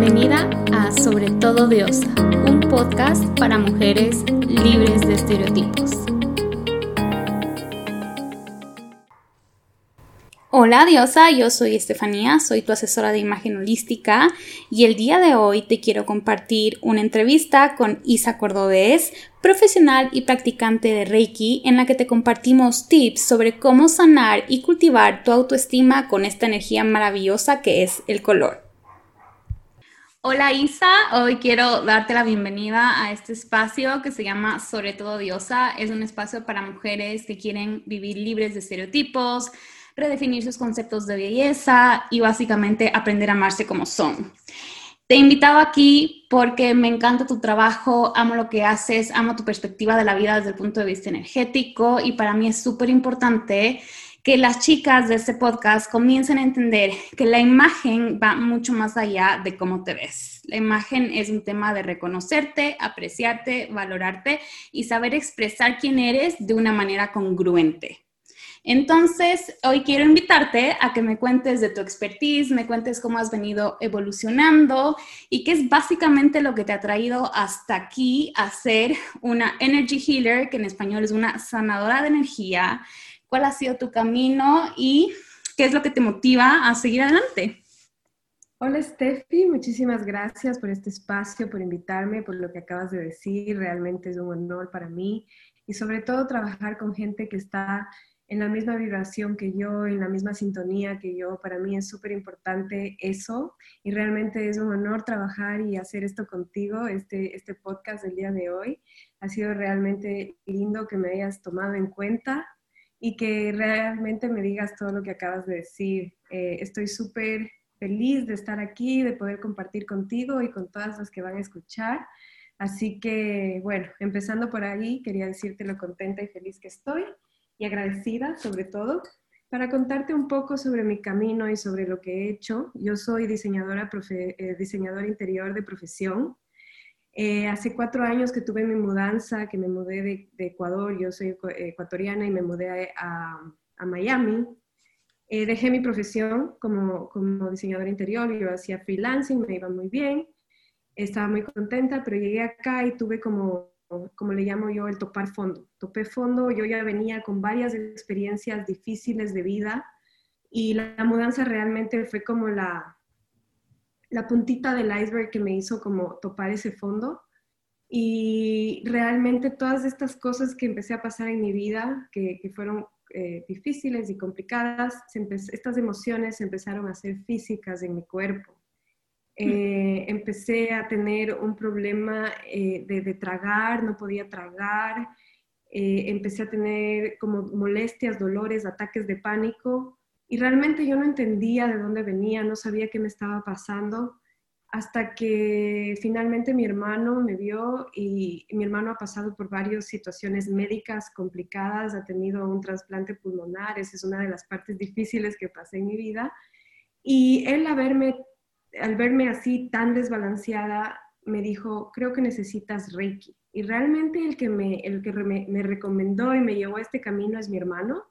Bienvenida a Sobre todo Diosa, un podcast para mujeres libres de estereotipos. Hola diosa, yo soy Estefanía, soy tu asesora de imagen holística y el día de hoy te quiero compartir una entrevista con Isa Cordobés, profesional y practicante de Reiki, en la que te compartimos tips sobre cómo sanar y cultivar tu autoestima con esta energía maravillosa que es el color. Hola Isa, hoy quiero darte la bienvenida a este espacio que se llama Sobre todo Diosa. Es un espacio para mujeres que quieren vivir libres de estereotipos, redefinir sus conceptos de belleza y básicamente aprender a amarse como son. Te he invitado aquí porque me encanta tu trabajo, amo lo que haces, amo tu perspectiva de la vida desde el punto de vista energético y para mí es súper importante que las chicas de este podcast comiencen a entender que la imagen va mucho más allá de cómo te ves. La imagen es un tema de reconocerte, apreciarte, valorarte y saber expresar quién eres de una manera congruente. Entonces, hoy quiero invitarte a que me cuentes de tu expertise, me cuentes cómo has venido evolucionando y qué es básicamente lo que te ha traído hasta aquí a ser una energy healer, que en español es una sanadora de energía. ¿Cuál ha sido tu camino y qué es lo que te motiva a seguir adelante? Hola Steffi, muchísimas gracias por este espacio, por invitarme, por lo que acabas de decir. Realmente es un honor para mí y sobre todo trabajar con gente que está en la misma vibración que yo, en la misma sintonía que yo. Para mí es súper importante eso y realmente es un honor trabajar y hacer esto contigo, este, este podcast del día de hoy. Ha sido realmente lindo que me hayas tomado en cuenta y que realmente me digas todo lo que acabas de decir. Eh, estoy súper feliz de estar aquí, de poder compartir contigo y con todas las que van a escuchar. Así que, bueno, empezando por ahí, quería decirte lo contenta y feliz que estoy y agradecida sobre todo para contarte un poco sobre mi camino y sobre lo que he hecho. Yo soy diseñadora, eh, diseñadora interior de profesión. Eh, hace cuatro años que tuve mi mudanza, que me mudé de, Ecuador, yo soy ecuatoriana y me mudé a, a Miami. Eh, dejé mi profesión como, como diseñadora interior, yo hacía freelancing, me iba muy bien, estaba muy contenta, pero llegué acá y tuve como como le llamo yo, el topar fondo. Topé fondo, yo ya venía con varias experiencias difíciles de vida y la, mudanza realmente fue como la, la puntita del iceberg que me hizo como topar ese fondo. Y realmente todas estas cosas que empecé a pasar en mi vida, que, que fueron eh, difíciles y complicadas, estas emociones empezaron a ser físicas en mi cuerpo. Eh, empecé a tener un problema eh, de, tragar, no podía tragar, empecé a tener como molestias, dolores, ataques de pánico y realmente yo no entendía de dónde venía, no sabía qué me estaba pasando hasta que finalmente mi hermano me vio y mi hermano ha pasado por varias situaciones médicas complicadas, ha tenido un trasplante pulmonar, esa es una de las partes difíciles que pasé en mi vida. Y él a verme al verme así tan desbalanceada, me dijo, creo que necesitas Reiki. Y realmente el que, me, el que me, recomendó y me llevó a este camino es mi hermano.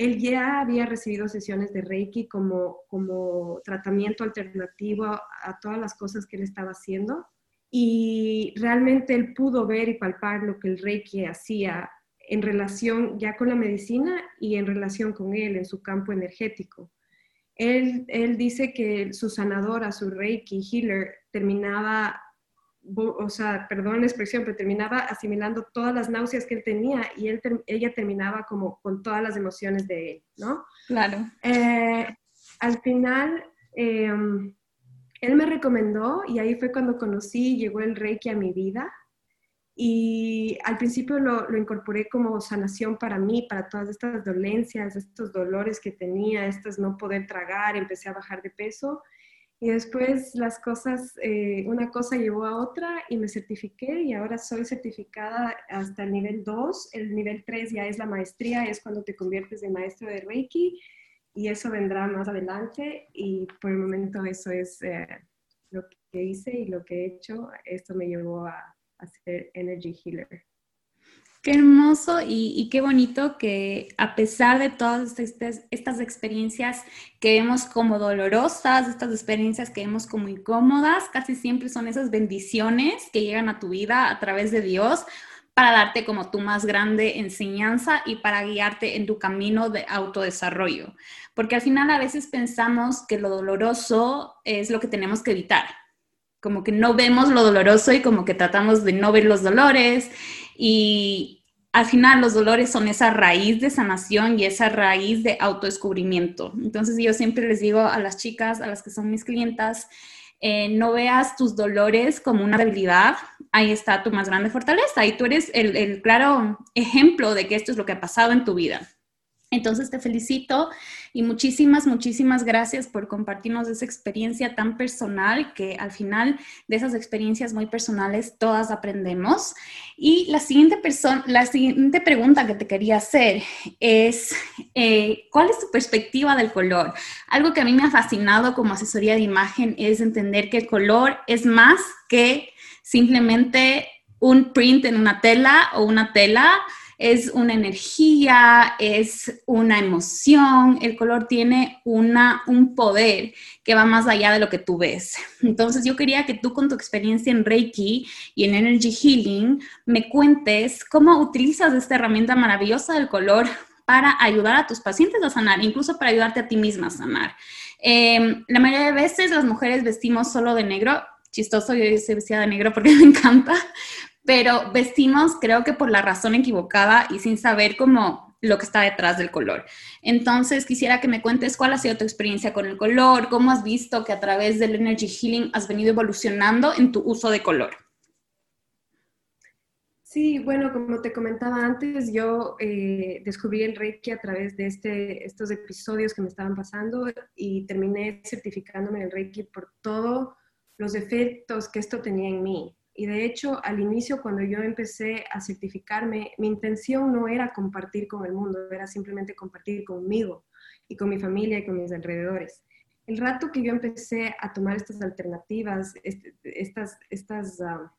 Él ya había recibido sesiones de Reiki como, como tratamiento alternativo a, todas las cosas que él estaba haciendo. Y realmente él pudo ver y palpar lo que el Reiki hacía en relación ya con la medicina y en relación con él en su campo energético. Él, dice que su sanadora, su Reiki healer, terminaba, o sea, perdón la expresión, pero terminaba asimilando todas las náuseas que él tenía y él, ella terminaba como con todas las emociones de él, ¿no? Claro. Eh, al final, em, él me recomendó y ahí fue cuando conocí, llegó el Reiki a mi vida. Y al principio lo, lo, incorporé como sanación para mí, para todas estas dolencias, estos dolores que tenía, estos no poder tragar, empecé a bajar de peso. Y después las cosas, eh, una cosa llevó a otra y me certifiqué y ahora soy certificada hasta el nivel 2. El nivel 3 ya es la maestría, es cuando te conviertes en maestro de Reiki y eso vendrá más adelante y por el momento eso es eh, lo que hice y lo que he hecho. Esto me llevó a, a ser energy healer. Qué hermoso y, qué bonito que a pesar de todas estas, estas, experiencias que vemos como dolorosas, estas experiencias que vemos como incómodas, casi siempre son esas bendiciones que llegan a tu vida a través de Dios para darte como tu más grande enseñanza y para guiarte en tu camino de autodesarrollo. Porque al final a veces pensamos que lo doloroso es lo que tenemos que evitar. Como que no vemos lo doloroso y como que tratamos de no ver los dolores y al final los dolores son esa raíz de sanación y esa raíz de autodescubrimiento. Entonces yo siempre les digo a las chicas, a las que son mis clientas, eh, no veas tus dolores como una debilidad, ahí está tu más grande fortaleza y tú eres el claro ejemplo de que esto es lo que ha pasado en tu vida. Entonces te felicito y muchísimas, muchísimas gracias por compartirnos esa experiencia tan personal que al final de esas experiencias muy personales todas aprendemos. Y la siguiente, la siguiente pregunta que te quería hacer es, eh, ¿cuál es tu perspectiva del color? Algo que a mí me ha fascinado como asesoría de imagen es entender que el color es más que simplemente un print en una tela o una tela es una energía, es una emoción, el color tiene una, un poder que va más allá de lo que tú ves. Entonces yo quería que tú con tu experiencia en Reiki y en Energy Healing me cuentes cómo utilizas esta herramienta maravillosa del color para ayudar a tus pacientes a sanar, incluso para ayudarte a ti misma a sanar. Em, la mayoría de veces las mujeres vestimos solo de negro, chistoso, yo soy vestida de negro porque me encanta, pero vestimos creo que por la razón equivocada y sin saber cómo lo que está detrás del color. Entonces, quisiera que me cuentes cuál ha sido tu experiencia con el color, cómo has visto que a través del Energy Healing has venido evolucionando en tu uso de color. Sí, bueno, como te comentaba antes, yo eh, descubrí el Reiki a través de este, estos episodios que me estaban pasando y terminé certificándome en el Reiki por todos los efectos que esto tenía en mí. Y de hecho, al inicio, cuando yo empecé a certificarme, mi intención no era compartir con el mundo, era simplemente compartir conmigo y con mi familia y con mis alrededores. El rato que yo empecé a tomar estas alternativas, este, estas, estas, ah,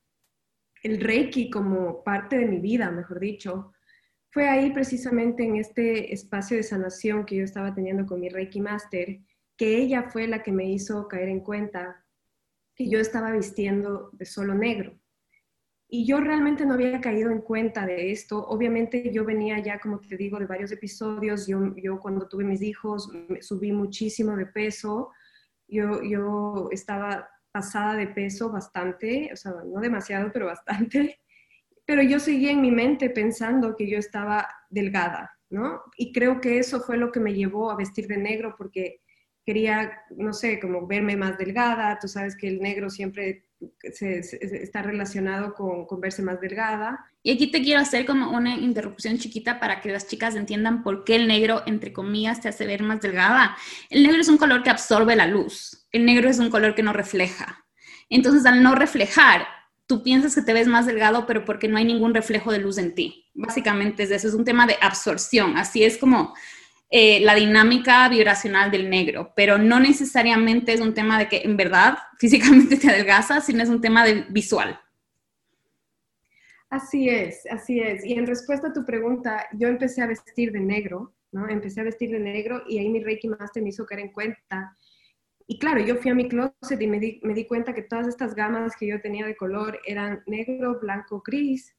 el Reiki como parte de mi vida, mejor dicho, fue ahí precisamente en este espacio de sanación que yo estaba teniendo con mi Reiki Master, que ella fue la que me hizo caer en cuenta yo estaba vistiendo de solo negro. Y yo realmente no había caído en cuenta de esto. Obviamente yo venía ya, como te digo, de varios episodios. Yo, yo cuando tuve mis hijos subí muchísimo de peso. Yo, yo estaba pasada de peso bastante, o sea, no demasiado, pero bastante. Pero yo seguía en mi mente pensando que yo estaba delgada, ¿no? Y creo que eso fue lo que me llevó a vestir de negro, porque quería, no sé, como verme más delgada, tú sabes que el negro siempre está relacionado con, con, verse más delgada. Y aquí te quiero hacer como una interrupción chiquita para que las chicas entiendan por qué el negro, entre comillas, te hace ver más delgada. El negro es un color que absorbe la luz, el negro es un color que no refleja. Entonces, al no reflejar, tú piensas que te ves más delgado, pero porque no hay ningún reflejo de luz en ti. Básicamente es eso, es un tema de absorción. Así es como eh, la dinámica vibracional del negro, pero no necesariamente es un tema de que en verdad físicamente te adelgaza, sino es un tema de visual. Así es, así es. Y en respuesta a tu pregunta, yo empecé a vestir de negro, ¿no? Empecé a vestir de negro y ahí mi Reiki Master me hizo caer en cuenta. Y claro, yo fui a mi closet y me di, me di cuenta que todas estas gamas que yo tenía de color eran negro, blanco, gris,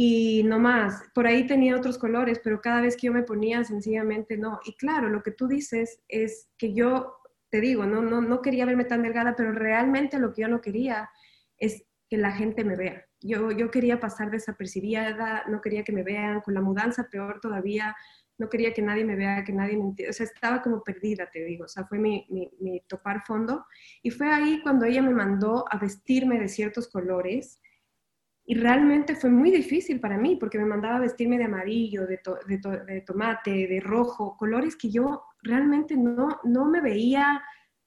y no más. Por ahí tenía otros colores, pero cada vez que yo me ponía, sencillamente no. Y claro, lo que tú dices es que yo, te digo, no, no, no quería verme tan delgada, pero realmente lo que yo no quería es que la gente me vea. Yo, yo quería pasar desapercibida, no quería que me vean, con la mudanza peor todavía, no quería que nadie me vea, que nadie me entienda, o sea, estaba como perdida, te digo, o sea, fue mi, mi, mi topar fondo. Y fue ahí cuando ella me mandó a vestirme de ciertos colores, y realmente fue muy difícil para mí porque me mandaba vestirme de amarillo, de, de, tomate, de rojo, colores que yo realmente no, no me veía,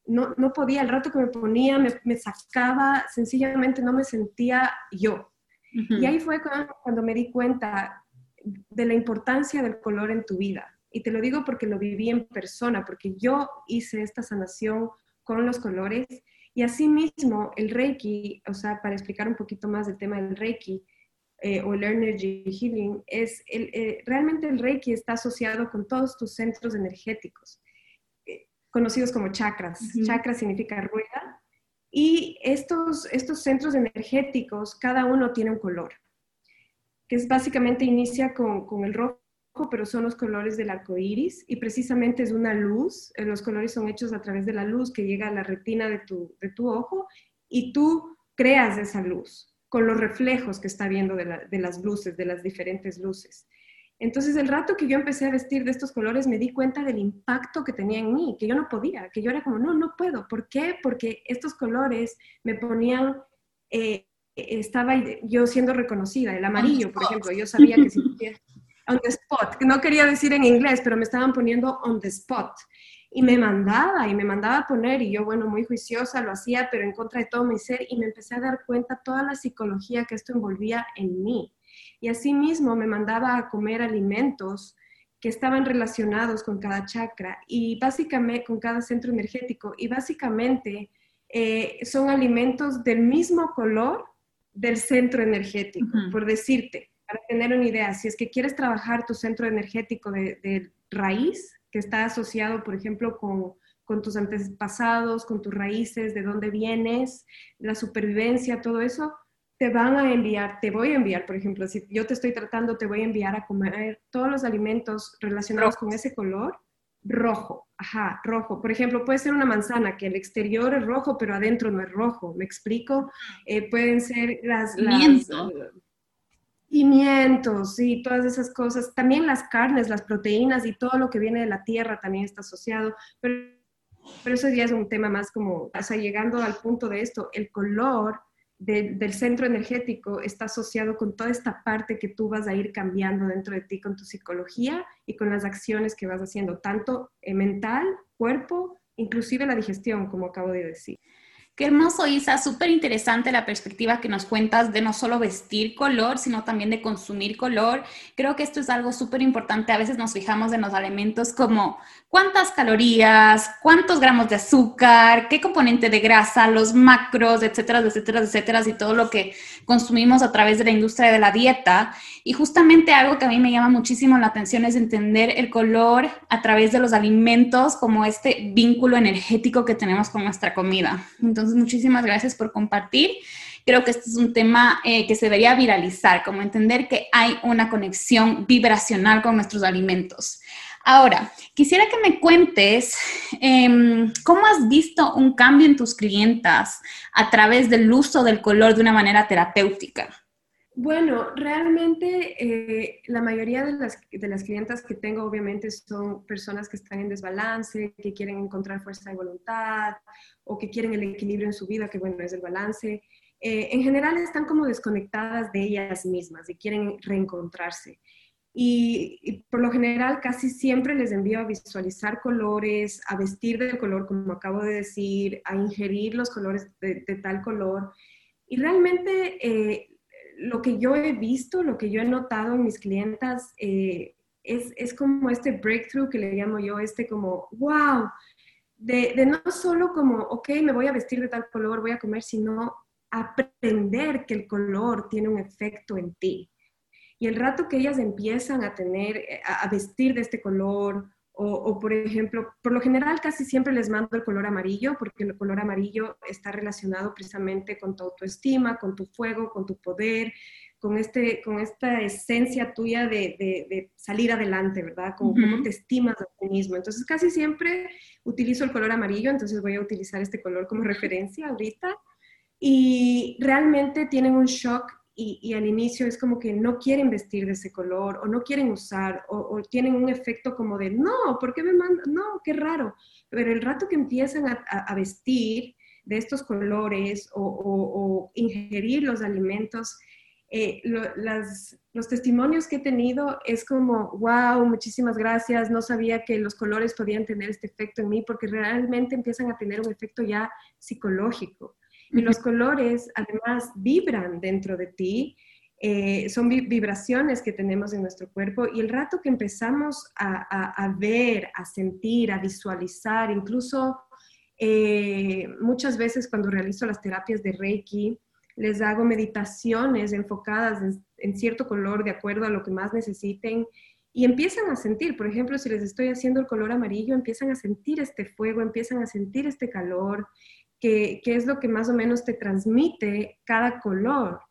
no, no podía, el rato que me ponía me, me sacaba, sencillamente no me sentía yo. Y ahí fue cuando, cuando me di cuenta de la importancia del color en tu vida. Y te lo digo porque lo viví en persona, porque yo hice esta sanación con los colores y asimismo, el Reiki, o sea, para explicar un poquito más del tema del Reiki, eh, o el Energy Healing, es el, eh, realmente el Reiki está asociado con todos tus centros energéticos, eh, conocidos como chakras. Chakra significa rueda. Y estos, estos centros energéticos, cada uno tiene un color, que es básicamente inicia con, con el rojo pero son los colores del arco iris y precisamente es una luz. Los colores son hechos a través de la luz que llega a la retina de tu, de tu ojo y tú creas esa luz con los reflejos que está viendo de, las luces, de las diferentes luces. Entonces, el rato que yo empecé a vestir de estos colores, me di cuenta del impacto que tenía en mí, que yo no podía, que yo era como, no, no puedo. ¿Por qué? Porque estos colores me ponían, eh, estaba yo siendo reconocida. El amarillo, por ejemplo, yo sabía que si on the spot, no quería decir en inglés, pero me estaban poniendo on the spot. Y me mandaba y me mandaba a poner y yo, bueno, muy juiciosa lo hacía, pero en contra de todo mi ser y me empecé a dar cuenta toda la psicología que esto envolvía en mí. Y asimismo me mandaba a comer alimentos que estaban relacionados con cada chakra y básicamente con cada centro energético y básicamente eh, son alimentos del mismo color del centro energético, por decirte, para tener una idea, si es que quieres trabajar tu centro energético de, de raíz, que está asociado, por ejemplo, con, con tus antepasados, con tus raíces, de dónde vienes, la supervivencia, todo eso, te van a enviar, te voy a enviar, por ejemplo, si yo te estoy tratando, te voy a enviar a comer todos los alimentos relacionados con ese color rojo, ajá, rojo. Por ejemplo, puede ser una manzana que el exterior es rojo, pero adentro no es rojo, ¿me explico? Eh, pueden ser las... las pimientos y todas esas cosas. También las carnes, las proteínas y todo lo que viene de la tierra también está asociado. Pero, pero eso ya es un tema más como, o sea, llegando al punto de esto, el color del centro energético está asociado con toda esta parte que tú vas a ir cambiando dentro de ti, con tu psicología y con las acciones que vas haciendo, tanto mental, cuerpo, inclusive la digestión, como acabo de decir. Qué hermoso, Isa, súper interesante la perspectiva que nos cuentas de no solo vestir color, sino también de consumir color. Creo que esto es algo súper importante. A veces nos fijamos en los alimentos como cuántas calorías, cuántos gramos de azúcar, qué componente de grasa, los macros, etcétera, etcétera, etcétera, y todo lo que consumimos a través de la industria de la dieta. Y justamente algo que a mí me llama muchísimo la atención es entender el color a través de los alimentos como este vínculo energético que tenemos con nuestra comida. Entonces, muchísimas gracias por compartir. Creo que este es un tema eh, que se debería viralizar, como entender que hay una conexión vibracional con nuestros alimentos. Ahora, quisiera que me cuentes em, cómo has visto un cambio en tus clientas a través del uso del color de una manera terapéutica. Bueno, realmente eh, la mayoría de las, de las clientas que tengo obviamente son personas que están en desbalance, que quieren encontrar fuerza de voluntad o que quieren el equilibrio en su vida, que bueno, es el balance. Eh, en general están como desconectadas de ellas mismas y quieren reencontrarse. Y, por lo general casi siempre les envío a visualizar colores, a vestir del color, como acabo de decir, a ingerir los colores de, tal color. Y realmente eh, lo que yo he visto, lo que yo he notado en mis clientas, eh, es, es, como este breakthrough que le llamo yo, este como, wow, de, no solo como, ok, me voy a vestir de tal color, voy a comer, sino aprender que el color tiene un efecto en ti. Y el rato que ellas empiezan a tener, eh, a, vestir de este color, o, por ejemplo, por lo general casi siempre les mando el color amarillo, porque el color amarillo está relacionado precisamente con tu autoestima, con tu fuego, con tu poder, con, este, con esta esencia tuya de, de, salir adelante, ¿verdad? Como cómo te estimas a ti mismo. Entonces casi siempre utilizo el color amarillo, entonces voy a utilizar este color como referencia ahorita. Y realmente tienen un shock y, al inicio es como que no quieren vestir de ese color o no quieren usar o, tienen un efecto como de, no, ¿por qué me mandan? No, qué raro. Pero el rato que empiezan a, vestir de estos colores o, ingerir los alimentos, eh, los testimonios que he tenido es como, wow, muchísimas gracias, no sabía que los colores podían tener este efecto en mí porque realmente empiezan a tener un efecto ya psicológico. Y los colores además vibran dentro de ti, eh, son vibraciones que tenemos en nuestro cuerpo y el rato que empezamos a, ver, a sentir, a visualizar, incluso eh, muchas veces cuando realizo las terapias de Reiki, les hago meditaciones enfocadas en cierto color de acuerdo a lo que más necesiten y empiezan a sentir, por ejemplo, si les estoy haciendo el color amarillo, empiezan a sentir este fuego, empiezan a sentir este calor, que, es lo que más o menos te transmite cada color.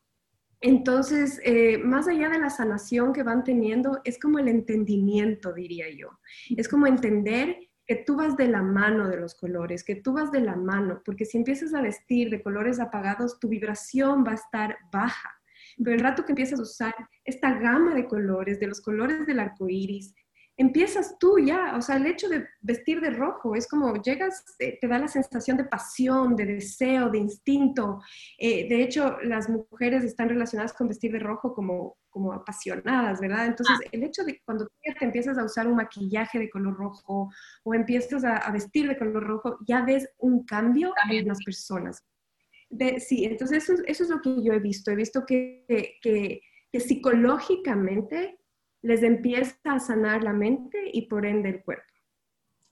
Entonces, eh, más allá de la sanación que van teniendo, es como el entendimiento, diría yo. Es como entender que tú vas de la mano de los colores, que tú vas de la mano, porque si empiezas a vestir de colores apagados, tu vibración va a estar baja. Pero el rato que empiezas a usar esta gama de colores, de los colores del arco iris, empiezas tú ya, o sea, el hecho de vestir de rojo es como llegas, te, da la sensación de pasión, de deseo, de instinto. Eh, de hecho, las mujeres están relacionadas con vestir de rojo como, como apasionadas, ¿verdad? Entonces, ah. el hecho de cuando te empiezas a usar un maquillaje de color rojo o empiezas a, vestir de color rojo, ya ves un cambio en las personas. sí, entonces eso, eso, es lo que yo he visto. He visto que, que, que psicológicamente les empieza a sanar la mente y por ende el cuerpo.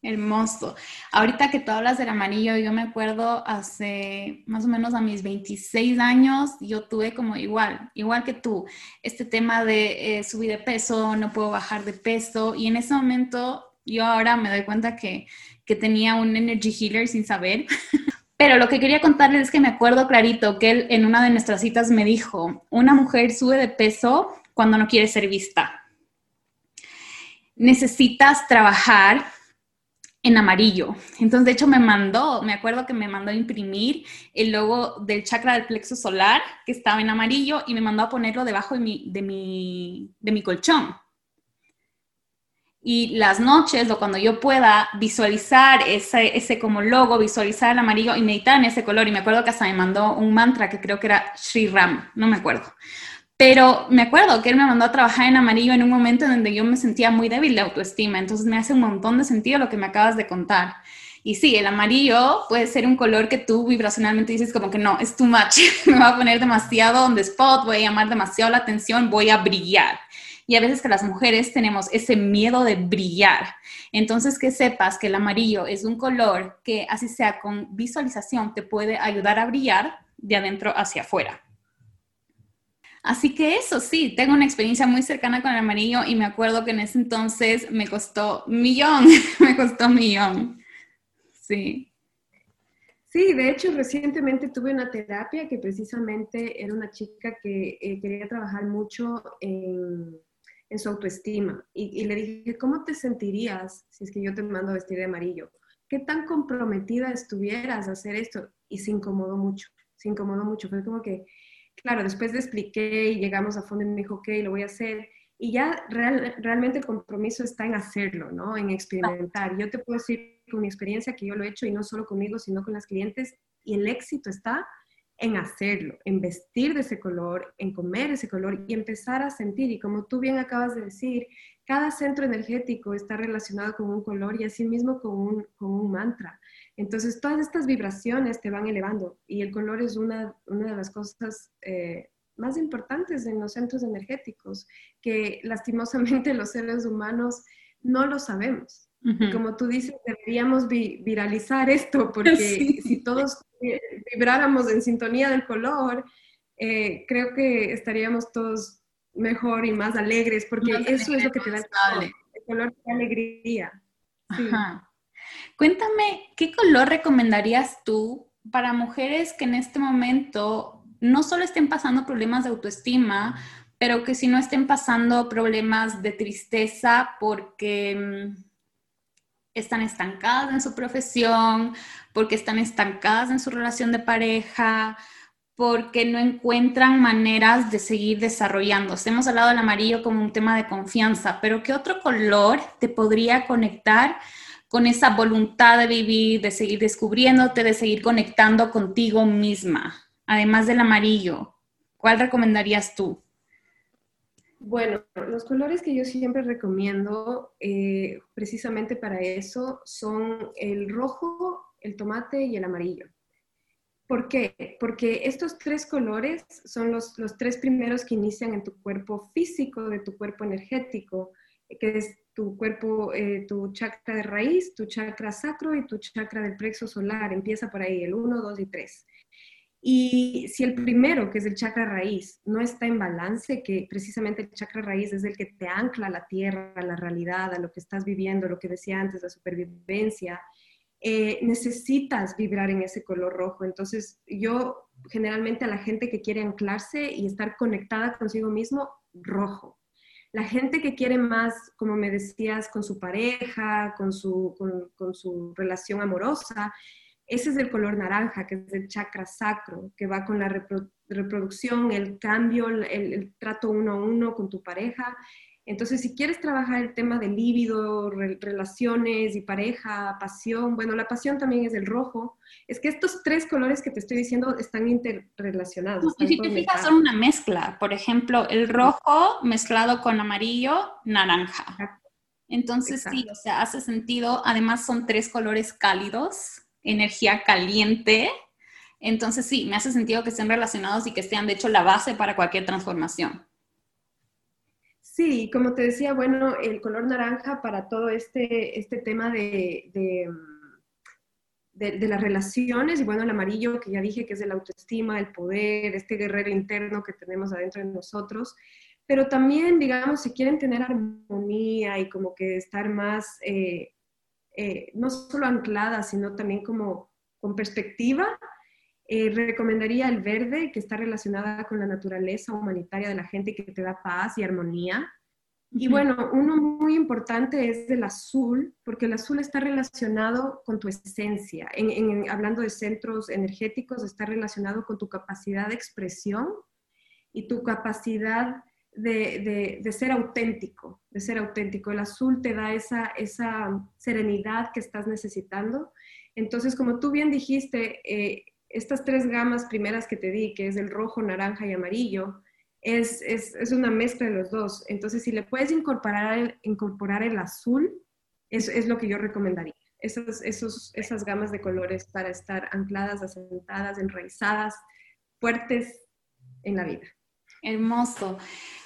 Hermoso. Ahorita que tú hablas del amarillo, yo me acuerdo hace más o menos a mis 26 años, yo tuve como igual, igual que tú, este tema de eh, subir de peso, no puedo bajar de peso y en ese momento yo ahora me doy cuenta que, que tenía un energy healer sin saber. Pero lo que quería contarles es que me acuerdo clarito que él en una de nuestras citas me dijo, una mujer sube de peso cuando no quiere ser vista necesitas trabajar en amarillo. Entonces, de hecho, me mandó, me acuerdo que me mandó a imprimir el logo del chakra del plexo solar, que estaba en amarillo, y me mandó a ponerlo debajo de mi, de mi, de mi colchón. Y las noches o cuando yo pueda visualizar ese, ese como logo, visualizar el amarillo y meditar en ese color. Y me acuerdo que hasta me mandó un mantra que creo que era Sri Ram, no me acuerdo. Pero me acuerdo que él me mandó a trabajar en amarillo en un momento en donde yo me sentía muy débil de autoestima. Entonces me hace un montón de sentido lo que me acabas de contar. Y sí, el amarillo puede ser un color que tú vibracionalmente dices como que no, es too much, me va a poner demasiado on the spot, voy a llamar demasiado la atención, voy a brillar. Y a veces que las mujeres tenemos ese miedo de brillar. Entonces que sepas que el amarillo es un color que así sea con visualización te puede ayudar a brillar de adentro hacia afuera. Así que eso sí, tengo una experiencia muy cercana con el amarillo y me acuerdo que en ese entonces me costó millón, me costó millón. Sí. Sí, de hecho recientemente tuve una terapia que precisamente era una chica que eh, quería trabajar mucho en, su autoestima y, y, le dije, ¿cómo te sentirías si es que yo te mando a vestir de amarillo? ¿Qué tan comprometida estuvieras a hacer esto? Y se incomodó mucho, se incomodó mucho. Fue como que claro, después le expliqué y llegamos a fondo y me dijo, ok, lo voy a hacer. Y ya realmente el compromiso está en hacerlo, ¿no? En experimentar. Yo te puedo decir con mi experiencia que yo lo he hecho y no solo conmigo, sino con las clientes. Y el éxito está en hacerlo, en vestir de ese color, en comer ese color y empezar a sentir. Y como tú bien acabas de decir, cada centro energético está relacionado con un color y asimismo con un, con un mantra. Entonces, todas estas vibraciones te van elevando y el color es una, una de las cosas eh, más importantes en los centros energéticos, que lastimosamente los seres humanos no lo sabemos. como tú dices, deberíamos viralizar esto, porque si todos vibráramos en sintonía del color, eh, creo que estaríamos todos mejor y más alegres, porque eso es lo que te da el color. El color da alegría. Sí. Cuéntame, ¿qué color recomendarías tú para mujeres que en este momento no solo estén pasando problemas de autoestima, pero que si no estén pasando problemas de tristeza porque mm, están estancadas en su profesión, porque están estancadas en su relación de pareja, porque no encuentran maneras de seguir desarrollándose. Hemos hablado del amarillo como un tema de confianza, pero ¿qué otro color te podría conectar con esa voluntad de vivir, de seguir descubriéndote, de seguir conectando contigo misma, además del amarillo? ¿Cuál recomendarías tú? Bueno, los colores que yo siempre recomiendo eh, precisamente para eso son el rojo, el tomate y el amarillo. ¿Por qué? Porque estos tres colores son los, los tres primeros que inician en tu cuerpo físico, de tu cuerpo energético, que es tu cuerpo, eh, tu chakra de raíz, tu chakra sacro y tu chakra del plexo solar. Empieza por ahí, el 1, 2 y 3. Y si el primero, que es el chakra raíz, no está en balance, que precisamente el chakra raíz es el que te ancla a la tierra, a la realidad, a lo que estás viviendo, lo que decía antes, la supervivencia, eh, necesitas vibrar en ese color rojo. Entonces, yo generalmente a la gente que quiere anclarse y estar conectada consigo mismo, rojo. La gente que quiere más, como me decías, con su pareja, con su, con su relación amorosa, ese es el color naranja, que es el chakra sacro, que va con la reproducción, el cambio, el, trato uno a uno con tu pareja. Entonces, si quieres trabajar el tema de líbido, relaciones y pareja, pasión, bueno, la pasión también es el rojo. Es que estos tres colores que te estoy diciendo están interrelacionados. y si te fijas, son una mezcla. Por ejemplo, el rojo mezclado con amarillo, naranja. Entonces, sí, o sea, hace sentido. Además, son tres colores cálidos energía caliente. Entonces sí, me hace sentido que estén relacionados y que sean de hecho la base para cualquier transformación. Sí, como te decía, bueno, el color naranja para todo este, este tema de, de, las relaciones y bueno, el amarillo que ya dije que es de la autoestima, el poder, este guerrero interno que tenemos adentro de nosotros, pero también, digamos, si quieren tener armonía y como que estar más eh, eh, no solo anclada, sino también como con perspectiva, eh, recomendaría el verde, que está relacionada con la naturaleza humanitaria de la gente que te da paz y armonía. Y bueno, uno muy importante es el azul, porque el azul está relacionado con tu esencia. hablando de centros energéticos, está relacionado con tu capacidad de expresión y tu capacidad de, ser auténtico, de ser auténtico. El azul te da esa, esa serenidad que estás necesitando. Entonces, como tú bien dijiste, eh, estas tres gamas primeras que te di, que es el rojo, naranja y amarillo, es, una mezcla de los dos. Entonces, si le puedes incorporar el, azul, es, es lo que yo recomendaría. Esas, esos, esas gamas de colores para estar ancladas, asentadas, enraizadas, fuertes en la vida. Hermoso.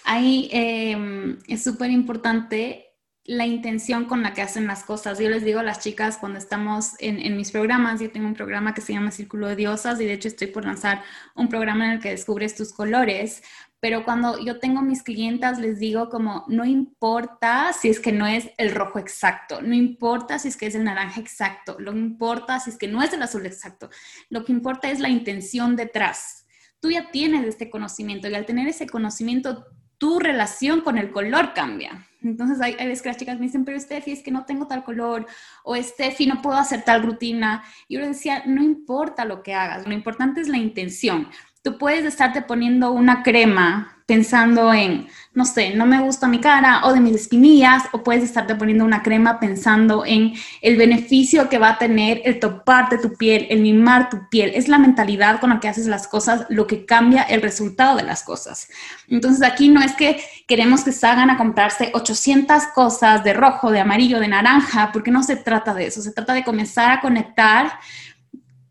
Ahí em, es súper importante la intención con la que hacen las cosas. Yo les digo a las chicas cuando estamos en, mis programas, yo tengo un programa que se llama Círculo de Diosas y de hecho estoy por lanzar un programa en el que descubres tus colores, pero cuando yo tengo mis clientas les digo como no importa si es que no es el rojo exacto, no importa si es que es el naranja exacto, no importa si es que no es el azul exacto, lo que importa es la intención detrás tú ya tienes este conocimiento y al tener ese conocimiento, tu relación con el color cambia. Entonces hay, veces que las chicas me dicen, pero Steffi, es que no tengo tal color, o Steffi, no puedo hacer tal rutina. Y yo les decía, no importa lo que hagas, lo importante es la intención. Tú puedes estarte poniendo una crema pensando en, no sé, no me gusta mi cara o de mis espinillas, o puedes estarte poniendo una crema pensando en el beneficio que va a tener el toparte tu piel, el mimar tu piel. Es la mentalidad con la que haces las cosas lo que cambia el resultado de las cosas. Entonces aquí no es que queremos que salgan a comprarse 800 cosas de rojo, de amarillo, de naranja, porque no se trata de eso, se trata de comenzar a conectar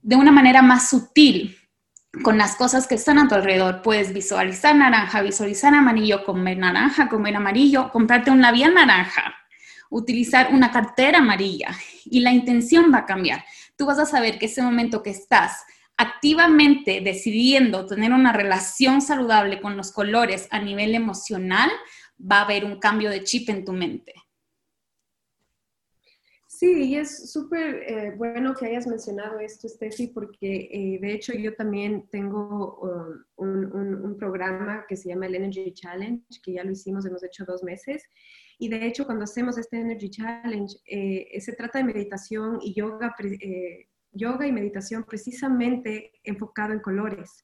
de una manera más sutil con las cosas que están a tu alrededor. Puedes visualizar naranja, visualizar amarillo, comer naranja, comer amarillo, comprarte un labial naranja, utilizar una cartera amarilla y la intención va a cambiar. Tú vas a saber que ese momento que estás activamente decidiendo tener una relación saludable con los colores a nivel emocional, va a haber un cambio de chip en tu mente. Sí, y es súper eh, bueno que hayas mencionado esto, Steffi, porque eh, de hecho yo también tengo um, un, programa que se llama el Energy Challenge, que ya lo hicimos, hemos hecho dos meses. Y de hecho cuando hacemos este Energy Challenge, eh, se trata de meditación y yoga, yoga y meditación precisamente enfocado en colores.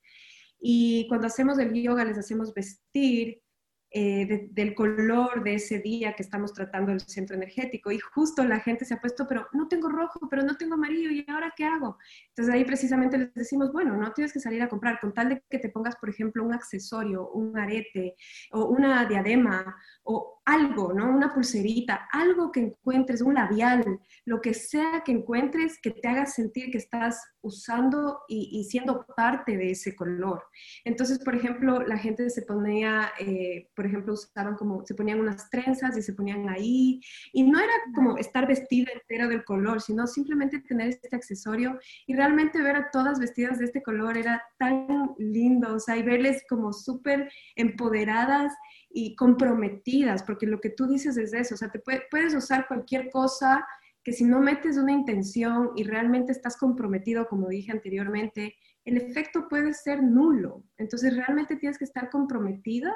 Y cuando hacemos el yoga les hacemos vestir eh, del color de ese día que estamos tratando el centro energético. Y justo la gente se ha puesto, pero no tengo rojo, pero no tengo amarillo, ¿y ahora qué hago? Entonces ahí precisamente les decimos, bueno, no tienes que salir a comprar, con tal de que te pongas, por ejemplo, un accesorio, un arete o una diadema o algo, ¿no? Una pulserita, algo que encuentres, un labial, lo que sea que encuentres que te haga sentir que estás usando y, siendo parte de ese color. Entonces, por ejemplo, la gente se ponía, eh, por ejemplo, usaban como, se ponían unas trenzas y se ponían ahí, y no era como estar vestida entera del color, sino simplemente tener este accesorio y realmente ver a todas vestidas de este color era tan lindo, o sea, y verles como súper empoderadas y comprometidas, porque lo que tú dices es eso, o sea, te puedes usar cualquier cosa que si no metes una intención y realmente estás comprometido, como dije anteriormente, el efecto puede ser nulo. Entonces realmente tienes que estar comprometida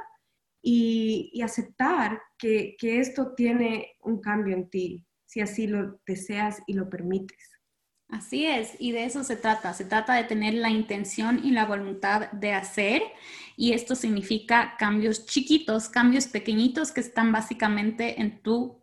y, aceptar que, que esto tiene un cambio en ti, si así lo deseas y lo permites. Así es, y de eso se trata. Se trata de tener la intención y la voluntad de hacer, y esto significa cambios chiquitos, cambios pequeñitos que están básicamente en tu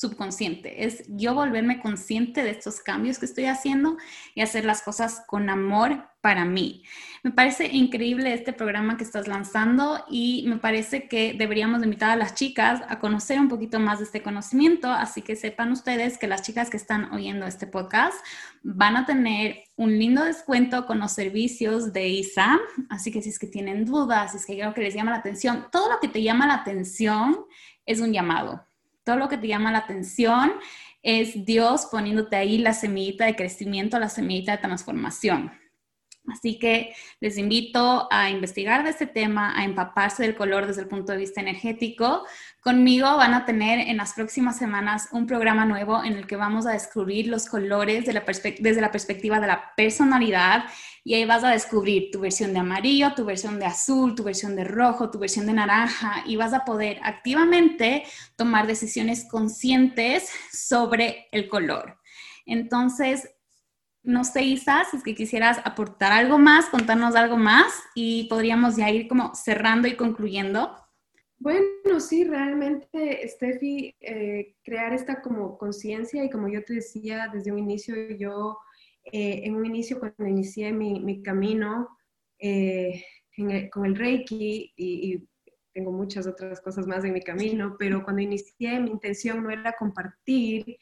subconsciente, es yo volverme consciente de estos cambios que estoy haciendo y hacer las cosas con amor para mí. Me parece increíble este programa que estás lanzando y me parece que deberíamos invitar a las chicas a conocer un poquito más de este conocimiento, así que sepan ustedes que las chicas que están oyendo este podcast van a tener un lindo descuento con los servicios de ISA, así que si es que tienen dudas, si es que hay algo que les llama la atención, todo lo que te llama la atención es un llamado todo lo que te llama la atención es Dios poniéndote ahí la semillita de crecimiento, la semillita de transformación. Así que les invito a investigar de este tema, a empaparse del color desde el punto de vista energético. Conmigo van a tener en las próximas semanas un programa nuevo en el que vamos a descubrir los colores desde la perspectiva de la personalidad y ahí vas a descubrir tu versión de amarillo, tu versión de azul, tu versión de rojo, tu versión de naranja y vas a poder activamente tomar decisiones conscientes sobre el color. Entonces, no sé, Isa, si es que quisieras aportar algo más, contarnos algo más y podríamos ya ir como cerrando y concluyendo. Bueno, sí, realmente, Steffi, eh, crear esta como conciencia y como yo te decía desde un inicio, yo eh, en un inicio cuando inicié mi, camino eh, con el Reiki y, y tengo muchas otras cosas más en mi camino, pero cuando inicié mi intención no era compartir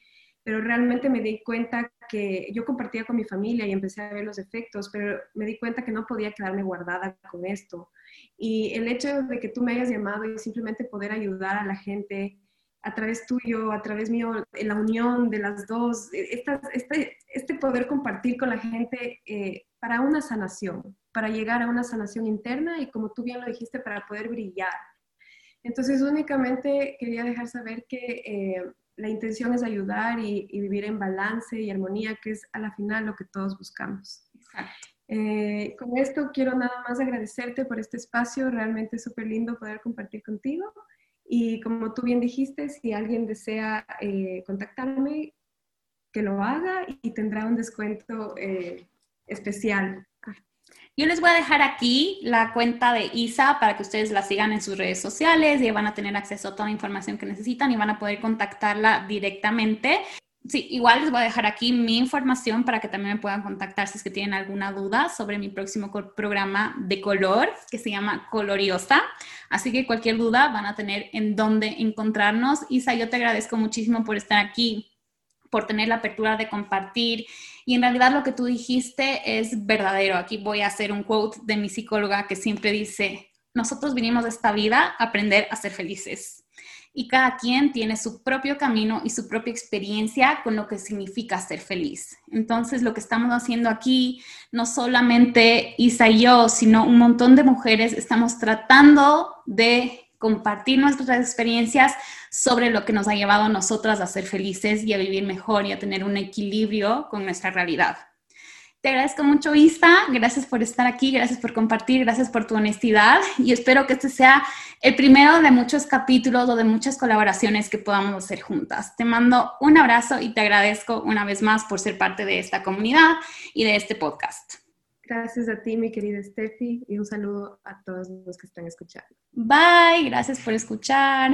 pero realmente me di cuenta que yo compartía con mi familia y empecé a ver los efectos, pero me di cuenta que no podía quedarme guardada con esto. Y el hecho de que tú me hayas llamado y simplemente poder ayudar a la gente a través tuyo, a través mío, la unión de las dos, e, este, este poder compartir con la gente eh, para una sanación, para llegar a una sanación interna y como tú bien lo dijiste, para poder brillar. Entonces únicamente quería dejar saber que... Eh, la intención es ayudar y, vivir en balance y armonía, que es a la final lo que todos buscamos. Eh, con esto quiero nada más agradecerte por este espacio, realmente es súper lindo poder compartir contigo. Y como tú bien dijiste, si alguien desea eh, contactarme, que lo haga y tendrá un descuento eh, especial yo les voy a dejar aquí la cuenta de Isa para que ustedes la sigan en sus redes sociales y van a tener acceso a toda la información que necesitan y van a poder contactarla directamente. Sí, igual les voy a dejar aquí mi información para que también me puedan contactar si es que tienen alguna duda sobre mi próximo programa de color que se llama Coloriosa. Así que cualquier duda van a tener en dónde encontrarnos. Isa, yo te agradezco muchísimo por estar aquí por tener la apertura de compartir. Y en realidad lo que tú dijiste es verdadero. Aquí voy a hacer un quote de mi psicóloga que siempre dice, nosotros vinimos a esta vida a aprender a ser felices. Y cada quien tiene su propio camino y su propia experiencia con lo que significa ser feliz. Entonces, lo que estamos haciendo aquí, no solamente Isa y yo, sino un montón de mujeres, estamos tratando de compartir nuestras experiencias sobre lo que nos ha llevado a nosotras a ser felices y a vivir mejor y a tener un equilibrio con nuestra realidad. Te agradezco mucho, Isa. Gracias por estar aquí, gracias por compartir, gracias por tu honestidad y espero que este sea el primero de muchos capítulos o de muchas colaboraciones que podamos hacer juntas. Te mando un abrazo y te agradezco una vez más por ser parte de esta comunidad y de este podcast. Gracias a ti, mi querida Steffi, y un saludo a todos los que están escuchando. Bye, gracias por escuchar.